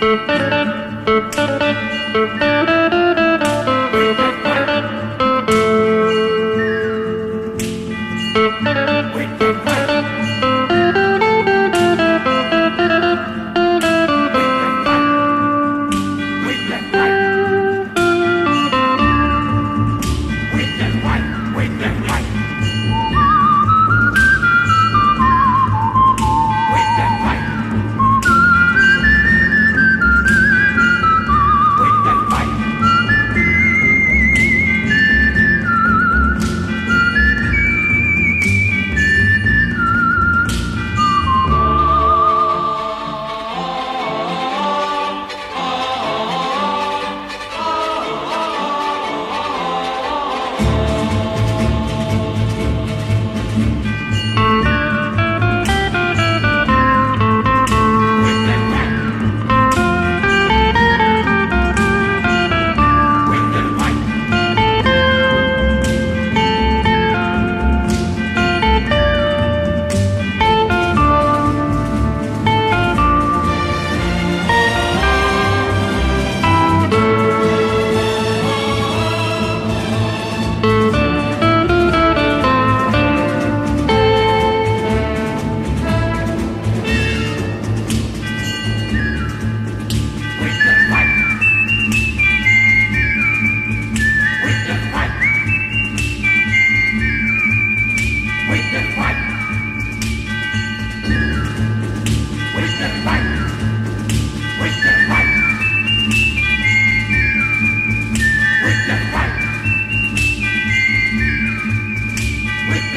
Thank you.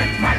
perfect man.